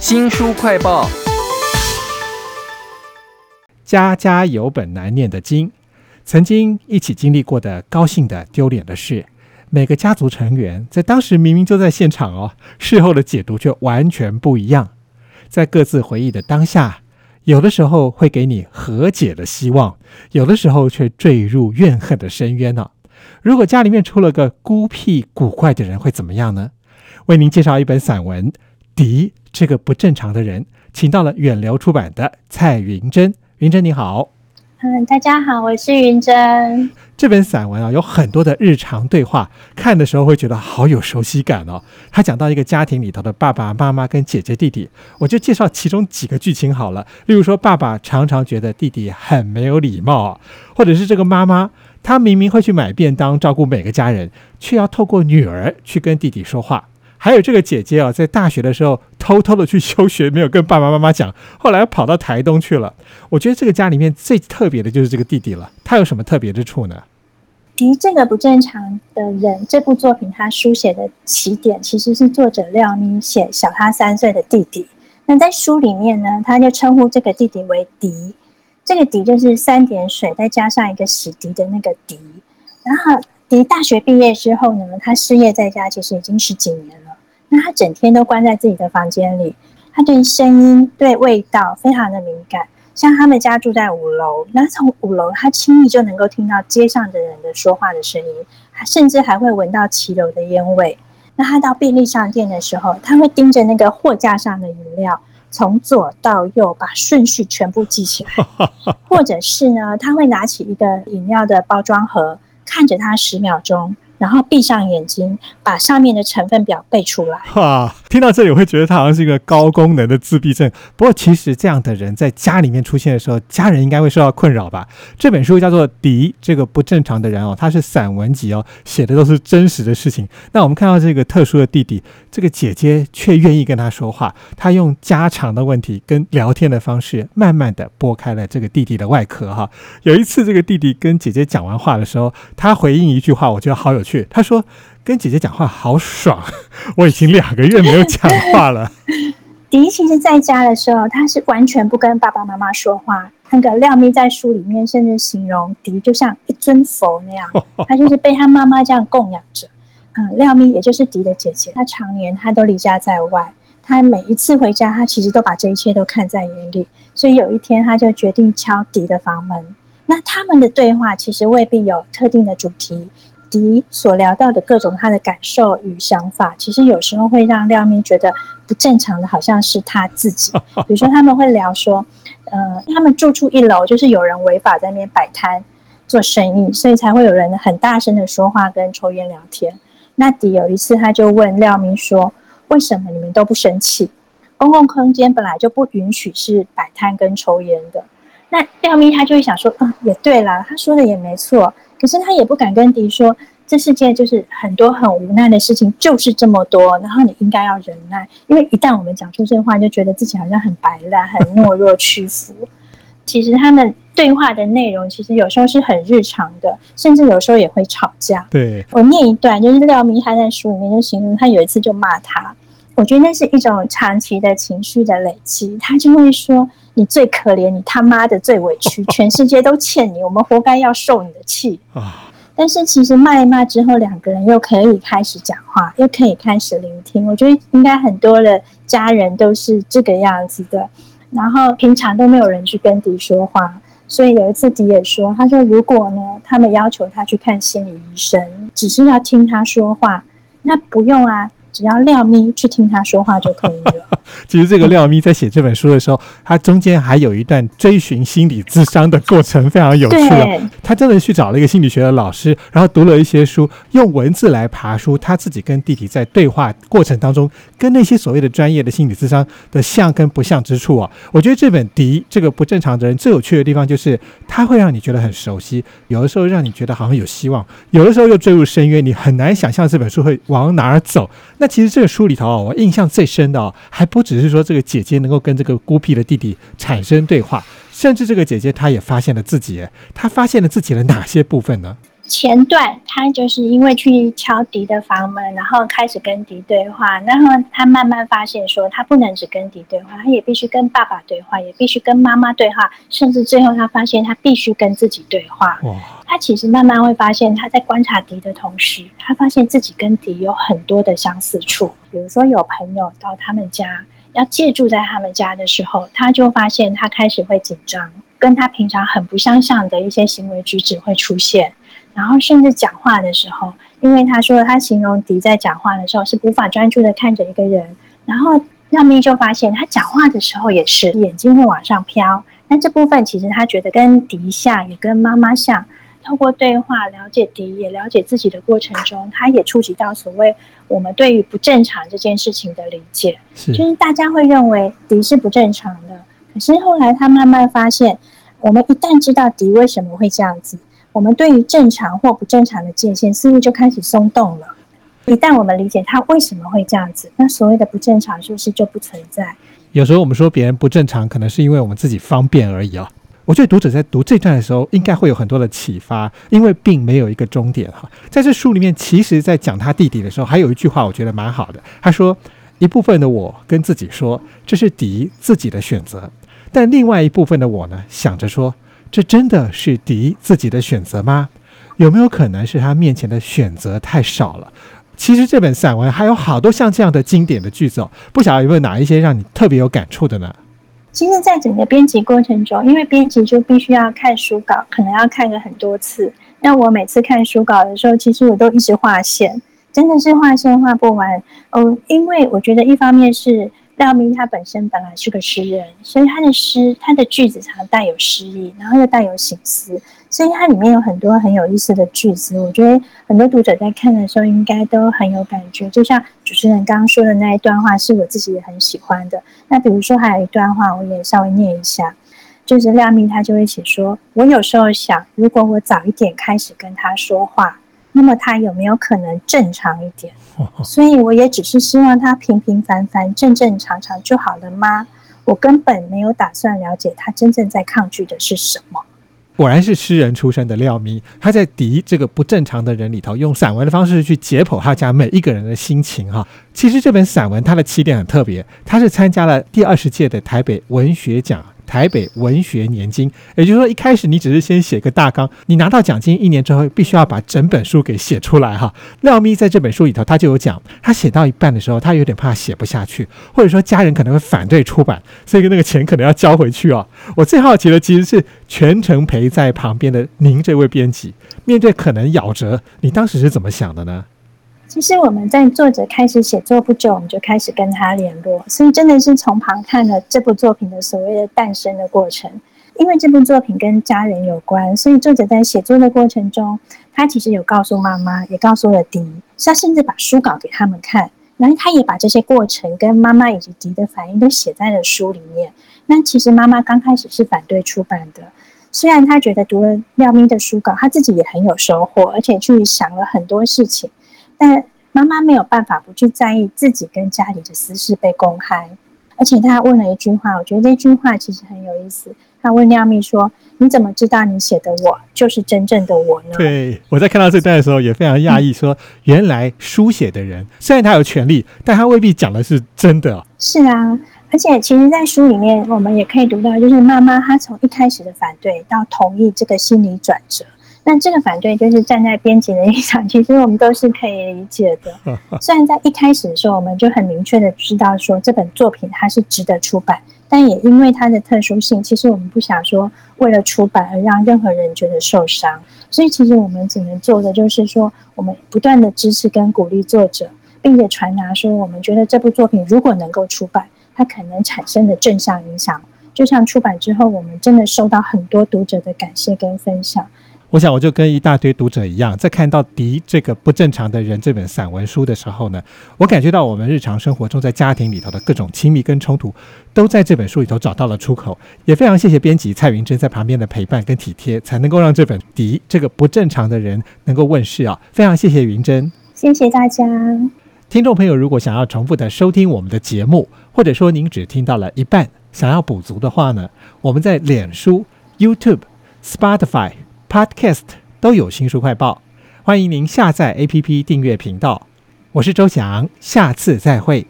新书快报：家家有本难念的经，曾经一起经历过的高兴的、丢脸的事，每个家族成员在当时明明就在现场哦，事后的解读却完全不一样。在各自回忆的当下，有的时候会给你和解的希望，有的时候却坠入怨恨的深渊呢。如果家里面出了个孤僻古怪的人，会怎么样呢？为您介绍一本散文《迪这个不正常的人》，请到了远流出版的蔡云珍。云珍你好，嗯，大家好，我是云珍。这本散文啊，有很多的日常对话，看的时候会觉得好有熟悉感哦。他讲到一个家庭里头的爸爸妈妈跟姐姐弟弟，我就介绍其中几个剧情好了。例如说，爸爸常常觉得弟弟很没有礼貌，或者是这个妈妈，她明明会去买便当照顾每个家人，却要透过女儿去跟弟弟说话。还有这个姐姐啊，在大学的时候偷偷的去休学，没有跟爸爸妈妈讲，后来跑到台东去了。我觉得这个家里面最特别的就是这个弟弟了。他有什么特别之处呢？迪这个不正常的人，这部作品他书写的起点其实是作者廖咪写小他三岁的弟弟。那在书里面呢，他就称呼这个弟弟为迪。这个迪就是三点水再加上一个洗涤的那个迪。然后迪大学毕业之后呢，他失业在家，其实已经十几年了。那他整天都关在自己的房间里，他对声音、对味道非常的敏感。像他们家住在五楼，那从五楼他轻易就能够听到街上的人的说话的声音，他甚至还会闻到骑楼的烟味。那他到便利商店的时候，他会盯着那个货架上的饮料，从左到右把顺序全部记起来，或者是呢，他会拿起一个饮料的包装盒，看着它十秒钟。然后闭上眼睛，把上面的成分表背出来。哈，听到这里我会觉得他好像是一个高功能的自闭症。不过其实这样的人在家里面出现的时候，家人应该会受到困扰吧？这本书叫做《迪这个不正常的人》哦，他是散文集哦，写的都是真实的事情。那我们看到这个特殊的弟弟，这个姐姐却愿意跟他说话，他用家常的问题跟聊天的方式，慢慢的剥开了这个弟弟的外壳哈。有一次，这个弟弟跟姐姐讲完话的时候，他回应一句话，我觉得好有趣。他说：“跟姐姐讲话好爽，我已经两个月没有讲话了。”迪其实在家的时候，他是完全不跟爸爸妈妈说话。那个廖咪在书里面甚至形容迪就像一尊佛那样，他就是被他妈妈这样供养着。嗯，廖咪也就是迪的姐姐，她常年她都离家在外，她每一次回家，她其实都把这一切都看在眼里。所以有一天，她就决定敲迪的房门。那他们的对话其实未必有特定的主题。迪所聊到的各种他的感受与想法，其实有时候会让廖咪觉得不正常的，好像是他自己。比如说他们会聊说，呃，他们住处一楼就是有人违法在那边摆摊做生意，所以才会有人很大声的说话跟抽烟聊天。那迪有一次他就问廖咪说：“为什么你们都不生气？公共空间本来就不允许是摆摊跟抽烟的。”那廖咪他就会想说：“嗯，也对啦，他说的也没错。”可是他也不敢跟迪说，这世界就是很多很无奈的事情，就是这么多。然后你应该要忍耐，因为一旦我们讲出这话，就觉得自己好像很白烂、很懦弱、屈服。其实他们对话的内容，其实有时候是很日常的，甚至有时候也会吵架。对我念一段，就是廖明他在书里面就形容他有一次就骂他，我觉得那是一种长期的情绪的累积，他就会说。你最可怜，你他妈的最委屈，全世界都欠你，我们活该要受你的气啊！但是其实骂一骂之后，两个人又可以开始讲话，又可以开始聆听。我觉得应该很多的家人都是这个样子的。然后平常都没有人去跟迪说话，所以有一次迪也说，他说如果呢，他们要求他去看心理医生，只是要听他说话，那不用啊。只要廖咪去听他说话就可以了。其实这个廖咪在写这本书的时候，他中间还有一段追寻心理智商的过程，非常有趣哦。他真的去找了一个心理学的老师，然后读了一些书，用文字来爬书，他自己跟弟弟在对话过程当中，跟那些所谓的专业的心理智商的像跟不像之处啊。我觉得这本《迪这个不正常的人》最有趣的地方就是，他会让你觉得很熟悉，有的时候让你觉得好像有希望，有的时候又坠入深渊，你很难想象这本书会往哪儿走。那其实这个书里头啊，我印象最深的哦，还不只是说这个姐姐能够跟这个孤僻的弟弟产生对话，甚至这个姐姐她也发现了自己，她发现了自己的哪些部分呢？前段她就是因为去敲迪的房门，然后开始跟迪对话，然后她慢慢发现说，她不能只跟迪对话，她也必须跟爸爸对话，也必须跟妈妈对话，甚至最后她发现她必须跟自己对话。他其实慢慢会发现，他在观察迪的同时，他发现自己跟迪有很多的相似处。比如说有朋友到他们家要借住在他们家的时候，他就发现他开始会紧张，跟他平常很不相像的一些行为举止会出现。然后甚至讲话的时候，因为他说他形容迪在讲话的时候是无法专注的看着一个人，然后廖咪就发现他讲话的时候也是眼睛会往上飘。那这部分其实他觉得跟迪像，也跟妈妈像。透过对话了解敌，也了解自己的过程中，他也触及到所谓我们对于不正常这件事情的理解。就是大家会认为敌是不正常的，可是后来他慢慢发现，我们一旦知道敌为什么会这样子。我们对于正常或不正常的界限似乎就开始松动了。一旦我们理解他为什么会这样子，那所谓的不正常是不是就不存在？有时候我们说别人不正常，可能是因为我们自己方便而已啊。我觉得读者在读这段的时候，应该会有很多的启发，因为并没有一个终点哈。在这书里面，其实在讲他弟弟的时候，还有一句话我觉得蛮好的。他说：“一部分的我跟自己说，这是迪自己的选择；但另外一部分的我呢，想着说。”这真的是迪自己的选择吗？有没有可能是他面前的选择太少了？其实这本散文还有好多像这样的经典的句子哦，不晓得有没有哪一些让你特别有感触的呢？其实，在整个编辑过程中，因为编辑就必须要看书稿，可能要看个很多次。那我每次看书稿的时候，其实我都一直画线，真的是画线画不完哦。因为我觉得，一方面是。廖明他本身本来是个诗人，所以他的诗、他的句子常带有诗意，然后又带有醒思，所以它里面有很多很有意思的句子。我觉得很多读者在看的时候应该都很有感觉。就像主持人刚刚说的那一段话，是我自己也很喜欢的。那比如说还有一段话，我也稍微念一下，就是廖明他就会写说：“我有时候想，如果我早一点开始跟他说话。”那么他有没有可能正常一点？所以我也只是希望他平平凡凡、正正常常就好了吗？我根本没有打算了解他真正在抗拒的是什么。果然是诗人出身的廖咪，他在敌这个不正常的人里头，用散文的方式去解剖他家每一个人的心情。哈，其实这本散文它的起点很特别，他是参加了第二十届的台北文学奖。台北文学年金，也就是说，一开始你只是先写个大纲，你拿到奖金一年之后，必须要把整本书给写出来哈。廖咪在这本书里头，他就有讲，他写到一半的时候，他有点怕写不下去，或者说家人可能会反对出版，所以那个钱可能要交回去哦。我最好奇的其实是全程陪在旁边的您这位编辑，面对可能咬折，你当时是怎么想的呢？其实我们在作者开始写作不久，我们就开始跟他联络，所以真的是从旁看了这部作品的所谓的诞生的过程。因为这部作品跟家人有关，所以作者在写作的过程中，他其实有告诉妈妈，也告诉了迪，他甚至把书稿给他们看，然后他也把这些过程跟妈妈以及迪的反应都写在了书里面。那其实妈妈刚开始是反对出版的，虽然她觉得读了廖咪的书稿，她自己也很有收获，而且去想了很多事情。但妈妈没有办法不去在意自己跟家里的私事被公开，而且他问了一句话，我觉得这句话其实很有意思。他问廖蜜说：“你怎么知道你写的我就是真正的我呢？”对我在看到这段的时候也非常讶异，说原来书写的人虽然他有权利，但他未必讲的是真的。是啊，而且其实，在书里面我们也可以读到，就是妈妈她从一开始的反对到同意这个心理转折。那这个反对就是站在编辑的立场，其实我们都是可以理解的。虽然在一开始的时候，我们就很明确的知道说这本作品它是值得出版，但也因为它的特殊性，其实我们不想说为了出版而让任何人觉得受伤。所以其实我们只能做的就是说，我们不断的支持跟鼓励作者，并且传达说，我们觉得这部作品如果能够出版，它可能产生的正向影响，就像出版之后，我们真的收到很多读者的感谢跟分享。我想，我就跟一大堆读者一样，在看到《敌这个不正常的人》这本散文书的时候呢，我感觉到我们日常生活中在家庭里头的各种亲密跟冲突，都在这本书里头找到了出口。也非常谢谢编辑蔡云珍在旁边的陪伴跟体贴，才能够让这本《敌这个不正常的人》能够问世啊！非常谢谢云珍，谢谢大家。听众朋友，如果想要重复的收听我们的节目，或者说您只听到了一半，想要补足的话呢，我们在脸书、YouTube、Spotify。Podcast 都有新书快报。欢迎您下载 APP 订阅频道。我是周翔，下次再会。